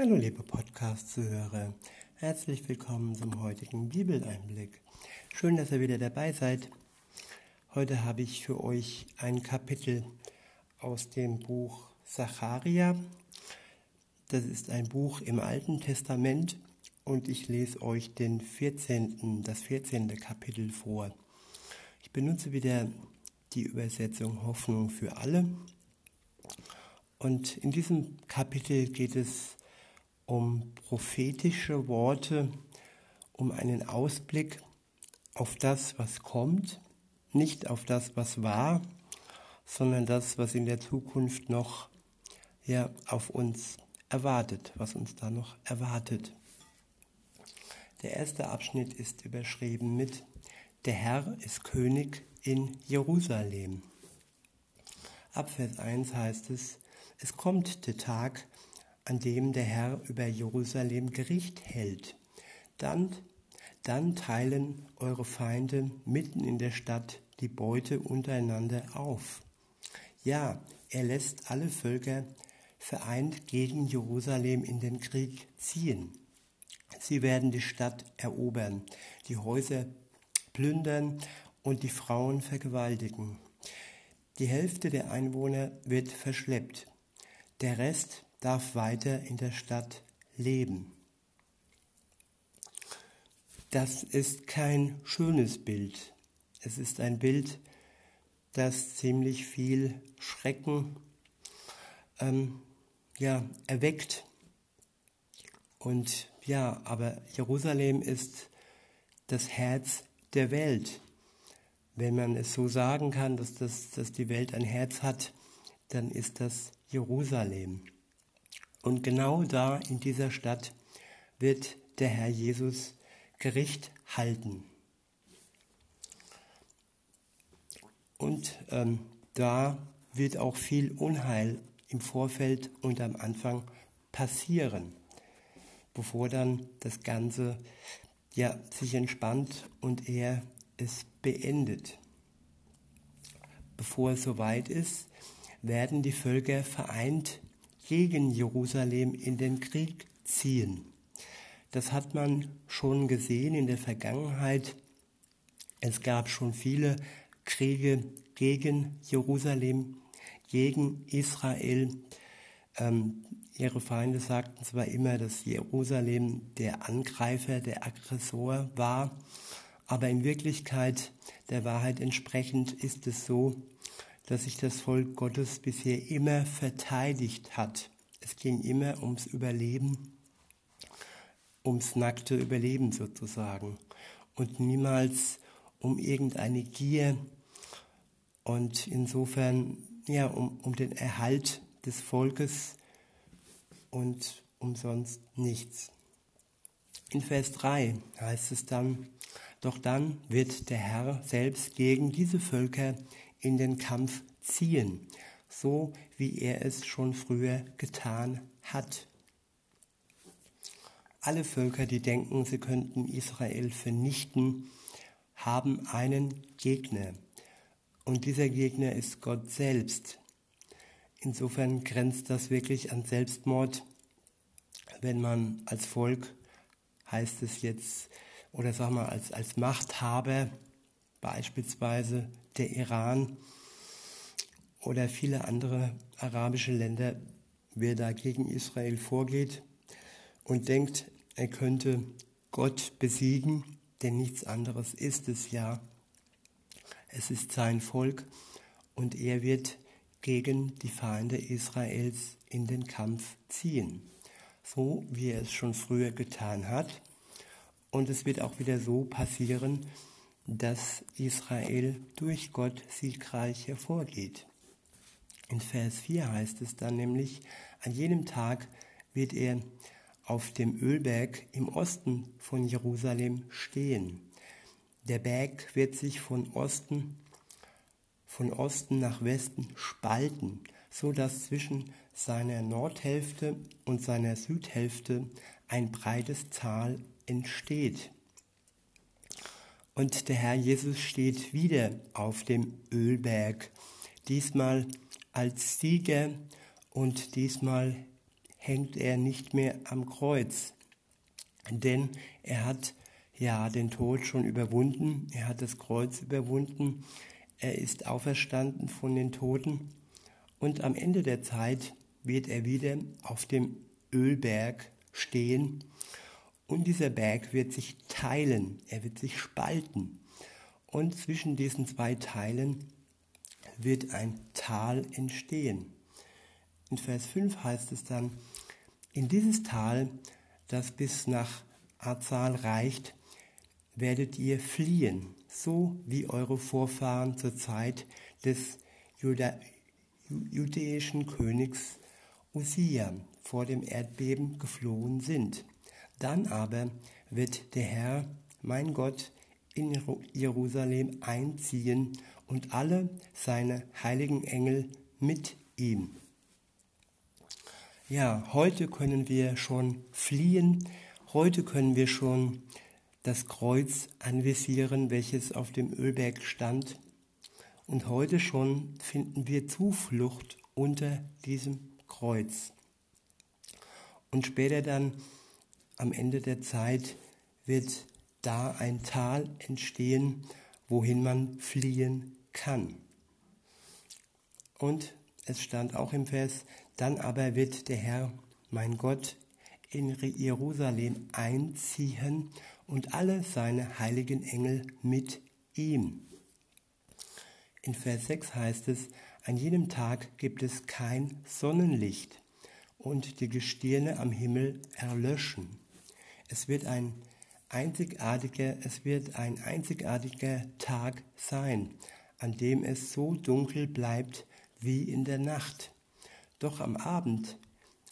Hallo liebe Podcast-Zuhörer, herzlich willkommen zum heutigen Bibeleinblick. Schön, dass ihr wieder dabei seid. Heute habe ich für euch ein Kapitel aus dem Buch Zacharia. Das ist ein Buch im Alten Testament und ich lese euch den 14., das 14. Kapitel vor. Ich benutze wieder die Übersetzung Hoffnung für alle. Und in diesem Kapitel geht es um prophetische Worte, um einen Ausblick auf das, was kommt, nicht auf das, was war, sondern das, was in der Zukunft noch ja, auf uns erwartet, was uns da noch erwartet. Der erste Abschnitt ist überschrieben mit Der Herr ist König in Jerusalem. Ab Vers 1 heißt es, es kommt der Tag, an dem der Herr über Jerusalem Gericht hält. Dann, dann teilen eure Feinde mitten in der Stadt die Beute untereinander auf. Ja, er lässt alle Völker vereint gegen Jerusalem in den Krieg ziehen. Sie werden die Stadt erobern, die Häuser plündern und die Frauen vergewaltigen. Die Hälfte der Einwohner wird verschleppt. Der Rest darf weiter in der Stadt leben. Das ist kein schönes Bild. Es ist ein Bild, das ziemlich viel Schrecken ähm, ja, erweckt. Und ja, aber Jerusalem ist das Herz der Welt. Wenn man es so sagen kann, dass, das, dass die Welt ein Herz hat, dann ist das Jerusalem. Und genau da in dieser Stadt wird der Herr Jesus Gericht halten. Und ähm, da wird auch viel Unheil im Vorfeld und am Anfang passieren, bevor dann das Ganze ja, sich entspannt und er es beendet. Bevor es soweit ist, werden die Völker vereint gegen Jerusalem in den Krieg ziehen. Das hat man schon gesehen in der Vergangenheit. Es gab schon viele Kriege gegen Jerusalem, gegen Israel. Ähm, ihre Feinde sagten zwar immer, dass Jerusalem der Angreifer, der Aggressor war, aber in Wirklichkeit der Wahrheit entsprechend ist es so, dass sich das Volk Gottes bisher immer verteidigt hat. Es ging immer ums Überleben, ums nackte Überleben sozusagen und niemals um irgendeine Gier und insofern ja um, um den Erhalt des Volkes und umsonst nichts. In Vers 3 heißt es dann, doch dann wird der Herr selbst gegen diese Völker in den Kampf ziehen, so wie er es schon früher getan hat. Alle Völker, die denken, sie könnten Israel vernichten, haben einen Gegner. Und dieser Gegner ist Gott selbst. Insofern grenzt das wirklich an Selbstmord, wenn man als Volk, heißt es jetzt, oder sag mal als, als Machthaber, beispielsweise der Iran oder viele andere arabische Länder, wer da gegen Israel vorgeht und denkt, er könnte Gott besiegen, denn nichts anderes ist es ja. Es ist sein Volk und er wird gegen die Feinde Israels in den Kampf ziehen, so wie er es schon früher getan hat. Und es wird auch wieder so passieren, dass Israel durch Gott siegreich hervorgeht. In Vers 4 heißt es dann nämlich, an jenem Tag wird er auf dem Ölberg im Osten von Jerusalem stehen. Der Berg wird sich von Osten, von Osten nach Westen spalten, so dass zwischen seiner Nordhälfte und seiner Südhälfte ein breites Tal entsteht. Und der Herr Jesus steht wieder auf dem Ölberg, diesmal als Sieger und diesmal hängt er nicht mehr am Kreuz, denn er hat ja den Tod schon überwunden, er hat das Kreuz überwunden, er ist auferstanden von den Toten und am Ende der Zeit wird er wieder auf dem Ölberg stehen und dieser Berg wird sich teilen, er wird sich spalten. Und zwischen diesen zwei Teilen wird ein Tal entstehen. In Vers 5 heißt es dann, in dieses Tal, das bis nach Azal reicht, werdet ihr fliehen, so wie eure Vorfahren zur Zeit des Juda judäischen Königs Usia vor dem Erdbeben geflohen sind. Dann aber wird der Herr, mein Gott, in Jerusalem einziehen und alle seine heiligen Engel mit ihm. Ja, heute können wir schon fliehen, heute können wir schon das Kreuz anvisieren, welches auf dem Ölberg stand. Und heute schon finden wir Zuflucht unter diesem Kreuz. Und später dann am Ende der Zeit wird da ein Tal entstehen, wohin man fliehen kann. Und es stand auch im Vers, dann aber wird der Herr, mein Gott, in Jerusalem einziehen und alle seine heiligen Engel mit ihm. In Vers 6 heißt es, an jenem Tag gibt es kein Sonnenlicht und die Gestirne am Himmel erlöschen. Es wird ein einzigartiger, es wird ein einzigartiger Tag sein, an dem es so dunkel bleibt wie in der Nacht. Doch am Abend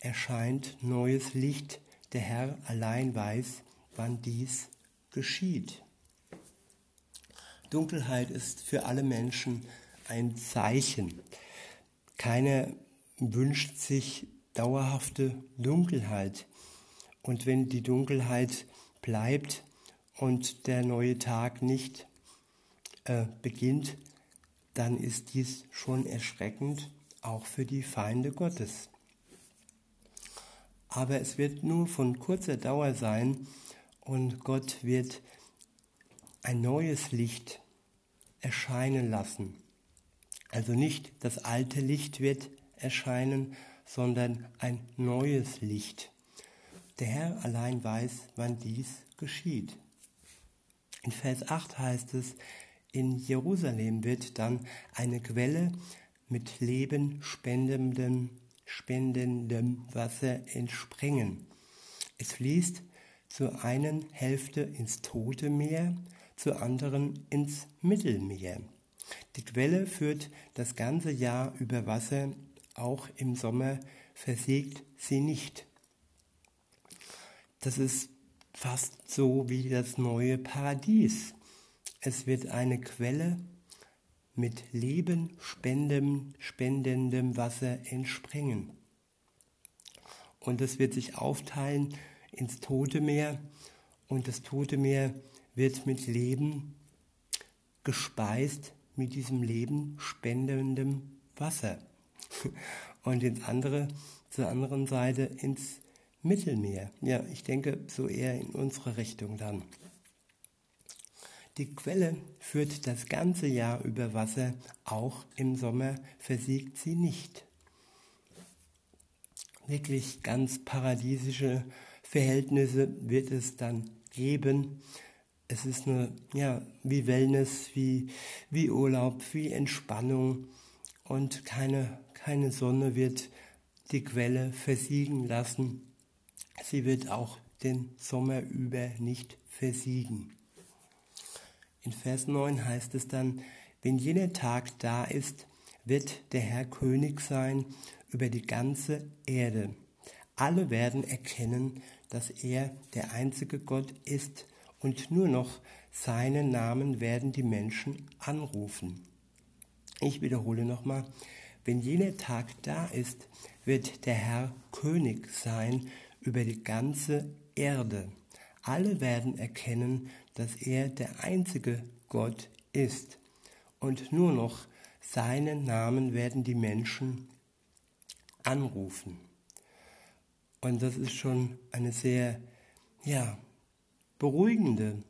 erscheint neues Licht, der Herr allein weiß, wann dies geschieht. Dunkelheit ist für alle Menschen ein Zeichen. Keiner wünscht sich dauerhafte Dunkelheit. Und wenn die Dunkelheit bleibt und der neue Tag nicht äh, beginnt, dann ist dies schon erschreckend, auch für die Feinde Gottes. Aber es wird nur von kurzer Dauer sein und Gott wird ein neues Licht erscheinen lassen. Also nicht das alte Licht wird erscheinen, sondern ein neues Licht. Der Herr allein weiß, wann dies geschieht. In Vers 8 heißt es, in Jerusalem wird dann eine Quelle mit Leben spendendem, spendendem Wasser entspringen. Es fließt zur einen Hälfte ins Tote Meer, zur anderen ins Mittelmeer. Die Quelle führt das ganze Jahr über Wasser auch im Sommer versiegt sie nicht. Das ist fast so wie das neue Paradies. Es wird eine Quelle mit Leben spendendem, spendendem Wasser entspringen. Und es wird sich aufteilen ins Tote Meer und das Tote Meer wird mit Leben gespeist, mit diesem Leben spendendem Wasser und ins andere, zur anderen Seite ins Mittelmeer. Ja, ich denke so eher in unsere Richtung dann. Die Quelle führt das ganze Jahr über Wasser, auch im Sommer versiegt sie nicht. Wirklich ganz paradiesische Verhältnisse wird es dann geben. Es ist nur ja, wie Wellness, wie, wie Urlaub, wie Entspannung und keine keine Sonne wird die Quelle versiegen lassen. Sie wird auch den Sommer über nicht versiegen. In Vers 9 heißt es dann, wenn jener Tag da ist, wird der Herr König sein über die ganze Erde. Alle werden erkennen, dass er der einzige Gott ist und nur noch seinen Namen werden die Menschen anrufen. Ich wiederhole nochmal, wenn jener Tag da ist, wird der Herr König sein über die ganze Erde. Alle werden erkennen, dass er der einzige Gott ist. Und nur noch seinen Namen werden die Menschen anrufen. Und das ist schon eine sehr, ja, beruhigende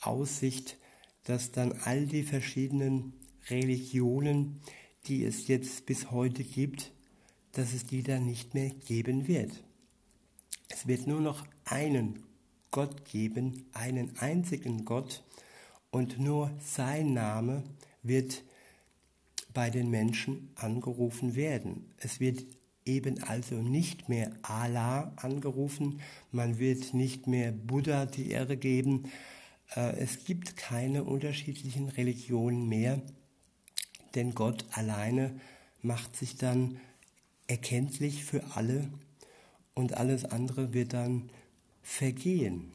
Aussicht, dass dann all die verschiedenen Religionen, die es jetzt bis heute gibt, dass es die dann nicht mehr geben wird. Es wird nur noch einen Gott geben, einen einzigen Gott, und nur sein Name wird bei den Menschen angerufen werden. Es wird eben also nicht mehr Allah angerufen, man wird nicht mehr Buddha die Ehre geben. Äh, es gibt keine unterschiedlichen Religionen mehr, denn Gott alleine macht sich dann erkenntlich für alle und alles andere wird dann vergehen.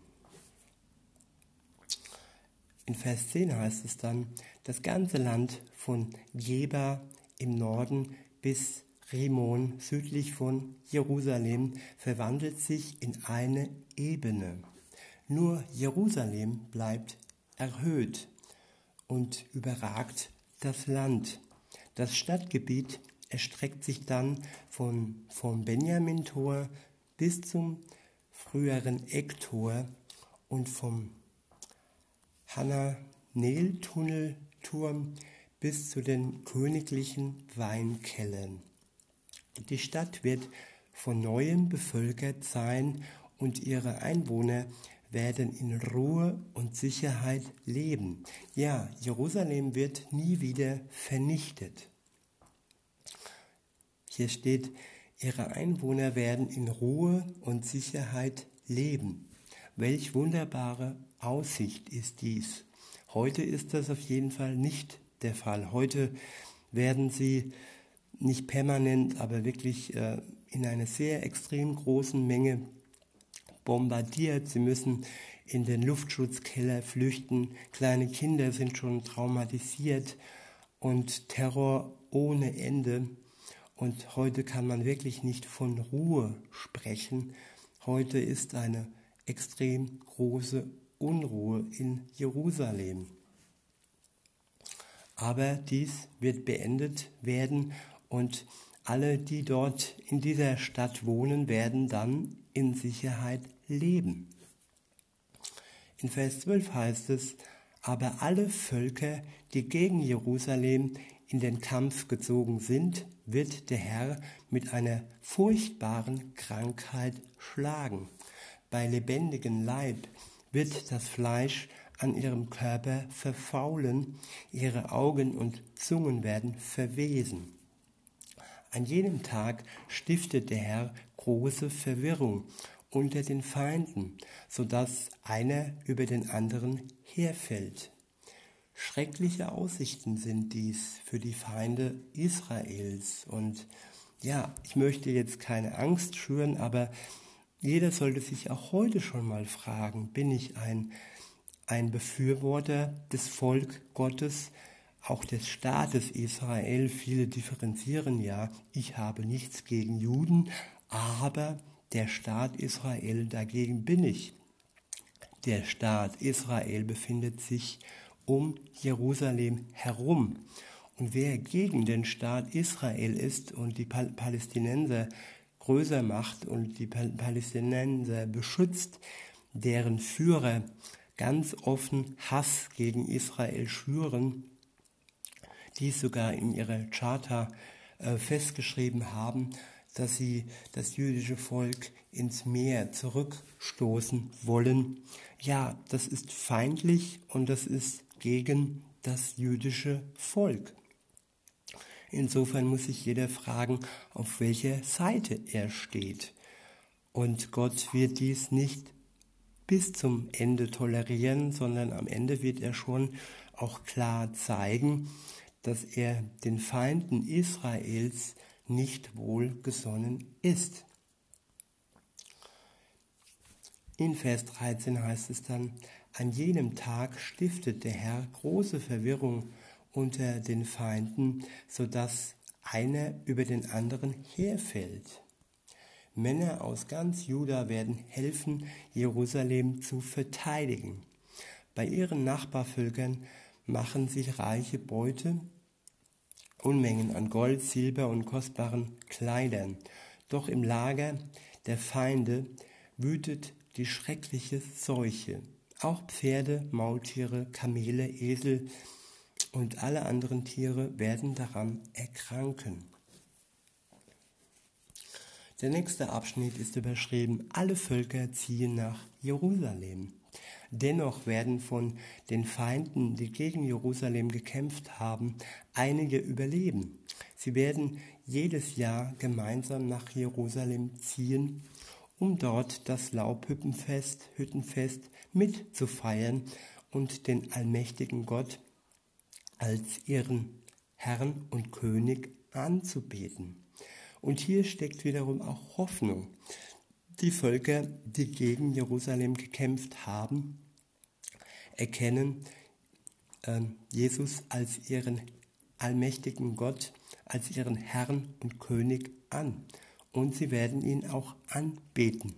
In Vers 10 heißt es dann, das ganze Land von Geba im Norden bis Rimon südlich von Jerusalem verwandelt sich in eine Ebene. Nur Jerusalem bleibt erhöht und überragt das Land. Das Stadtgebiet erstreckt sich dann von, vom Benjamin-Tor bis zum früheren Ecktor und vom Hananel-Tunnelturm bis zu den königlichen Weinkellen. Die Stadt wird von neuem bevölkert sein und ihre Einwohner werden in Ruhe und Sicherheit leben. Ja, Jerusalem wird nie wieder vernichtet. Hier steht, ihre Einwohner werden in Ruhe und Sicherheit leben. Welch wunderbare Aussicht ist dies. Heute ist das auf jeden Fall nicht der Fall. Heute werden sie nicht permanent, aber wirklich äh, in einer sehr extrem großen Menge bombardiert. Sie müssen in den Luftschutzkeller flüchten. Kleine Kinder sind schon traumatisiert und Terror ohne Ende. Und heute kann man wirklich nicht von Ruhe sprechen. Heute ist eine extrem große Unruhe in Jerusalem. Aber dies wird beendet werden und alle, die dort in dieser Stadt wohnen, werden dann in Sicherheit leben. In Vers 12 heißt es, aber alle Völker, die gegen Jerusalem in den Kampf gezogen sind, wird der Herr mit einer furchtbaren Krankheit schlagen. Bei lebendigem Leib wird das Fleisch an ihrem Körper verfaulen, ihre Augen und Zungen werden verwesen. An jenem Tag stiftet der Herr große Verwirrung unter den Feinden, so dass einer über den anderen herfällt. Schreckliche Aussichten sind dies für die Feinde Israels. Und ja, ich möchte jetzt keine Angst schüren, aber jeder sollte sich auch heute schon mal fragen, bin ich ein, ein Befürworter des Volk Gottes, auch des Staates Israel? Viele differenzieren ja, ich habe nichts gegen Juden, aber der Staat Israel dagegen bin ich. Der Staat Israel befindet sich um Jerusalem herum. Und wer gegen den Staat Israel ist und die Palästinenser größer macht und die Palästinenser beschützt, deren Führer ganz offen Hass gegen Israel schüren, dies sogar in ihrer Charta äh, festgeschrieben haben, dass sie das jüdische Volk ins Meer zurückstoßen wollen. Ja, das ist feindlich und das ist gegen das jüdische Volk. Insofern muss sich jeder fragen, auf welcher Seite er steht. Und Gott wird dies nicht bis zum Ende tolerieren, sondern am Ende wird er schon auch klar zeigen, dass er den Feinden Israels nicht wohlgesonnen ist. In Vers 13 heißt es dann, an jenem Tag stiftet der Herr große Verwirrung unter den Feinden, so dass einer über den anderen herfällt. Männer aus ganz Juda werden helfen, Jerusalem zu verteidigen. Bei ihren Nachbarvölkern machen sich reiche Beute, Unmengen an Gold, Silber und kostbaren Kleidern. Doch im Lager der Feinde wütet die schreckliche Seuche. Auch Pferde, Maultiere, Kamele, Esel und alle anderen Tiere werden daran erkranken. Der nächste Abschnitt ist überschrieben, alle Völker ziehen nach Jerusalem. Dennoch werden von den Feinden, die gegen Jerusalem gekämpft haben, einige überleben. Sie werden jedes Jahr gemeinsam nach Jerusalem ziehen, um dort das Laubhüttenfest Hüttenfest mitzufeiern und den allmächtigen Gott als ihren Herrn und König anzubeten. Und hier steckt wiederum auch Hoffnung. Die Völker, die gegen Jerusalem gekämpft haben, erkennen äh, Jesus als ihren allmächtigen Gott, als ihren Herrn und König an. Und sie werden ihn auch anbeten.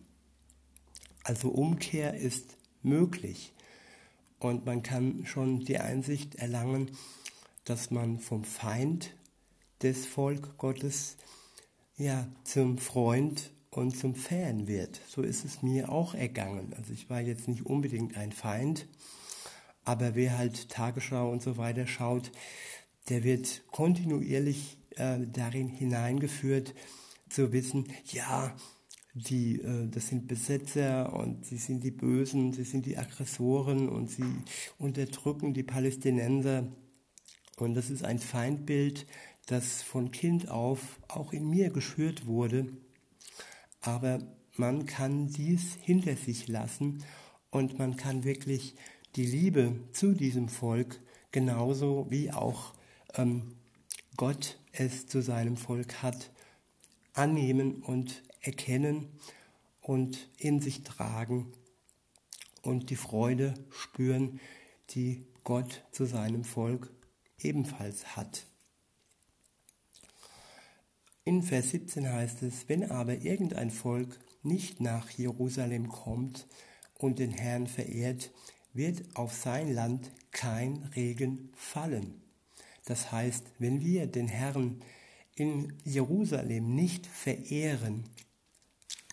Also Umkehr ist möglich. Und man kann schon die Einsicht erlangen, dass man vom Feind des Volk Gottes ja, zum Freund und zum Fan wird. So ist es mir auch ergangen. Also ich war jetzt nicht unbedingt ein Feind, aber wer halt Tagesschau und so weiter schaut, der wird kontinuierlich äh, darin hineingeführt, zu wissen, ja, die, äh, das sind Besetzer und sie sind die Bösen, sie sind die Aggressoren und sie unterdrücken die Palästinenser. Und das ist ein Feindbild, das von Kind auf auch in mir geschürt wurde. Aber man kann dies hinter sich lassen und man kann wirklich die Liebe zu diesem Volk genauso wie auch ähm, Gott es zu seinem Volk hat, annehmen und erkennen und in sich tragen und die Freude spüren, die Gott zu seinem Volk ebenfalls hat. In Vers 17 heißt es, wenn aber irgendein Volk nicht nach Jerusalem kommt und den Herrn verehrt, wird auf sein Land kein Regen fallen. Das heißt, wenn wir den Herrn in Jerusalem nicht verehren,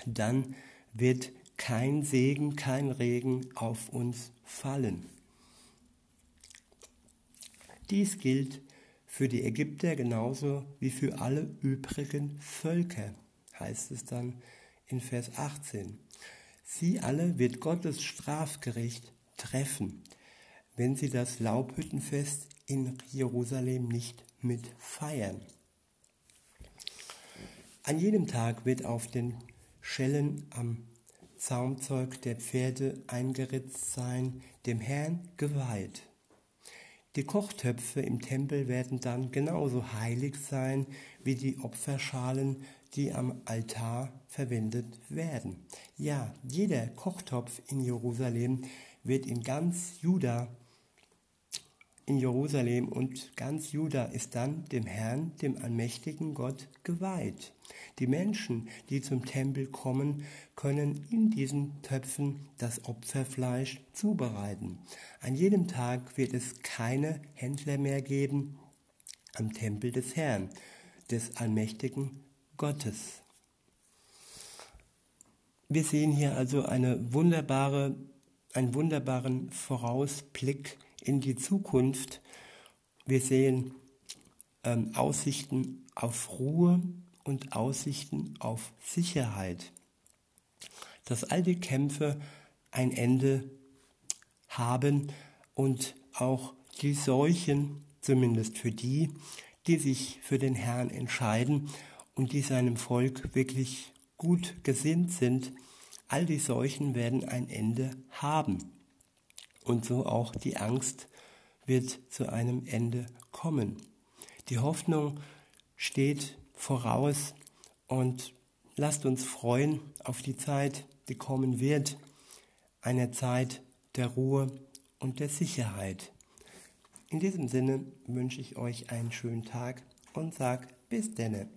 dann wird kein Segen, kein Regen auf uns fallen. Dies gilt für die Ägypter genauso wie für alle übrigen Völker, heißt es dann in Vers 18. Sie alle wird Gottes Strafgericht treffen, wenn sie das Laubhüttenfest in Jerusalem nicht mit feiern. An jedem Tag wird auf den Schellen am Zaumzeug der Pferde eingeritzt sein, dem Herrn geweiht. Die Kochtöpfe im Tempel werden dann genauso heilig sein wie die Opferschalen, die am Altar verwendet werden. Ja, jeder Kochtopf in Jerusalem wird in ganz Juda in Jerusalem und ganz Juda ist dann dem Herrn, dem allmächtigen Gott, geweiht. Die Menschen, die zum Tempel kommen, können in diesen Töpfen das Opferfleisch zubereiten. An jedem Tag wird es keine Händler mehr geben am Tempel des Herrn, des allmächtigen Gottes. Wir sehen hier also eine wunderbare, einen wunderbaren Vorausblick in die Zukunft. Wir sehen ähm, Aussichten auf Ruhe und Aussichten auf Sicherheit. Dass all die Kämpfe ein Ende haben und auch die Seuchen, zumindest für die, die sich für den Herrn entscheiden und die seinem Volk wirklich gut gesinnt sind, all die Seuchen werden ein Ende haben. Und so auch die Angst wird zu einem Ende kommen. Die Hoffnung steht voraus und lasst uns freuen auf die Zeit, die kommen wird, eine Zeit der Ruhe und der Sicherheit. In diesem Sinne wünsche ich euch einen schönen Tag und sag bis denne.